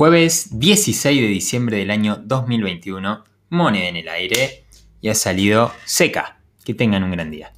Jueves 16 de diciembre del año 2021, moneda en el aire y ha salido seca. Que tengan un gran día.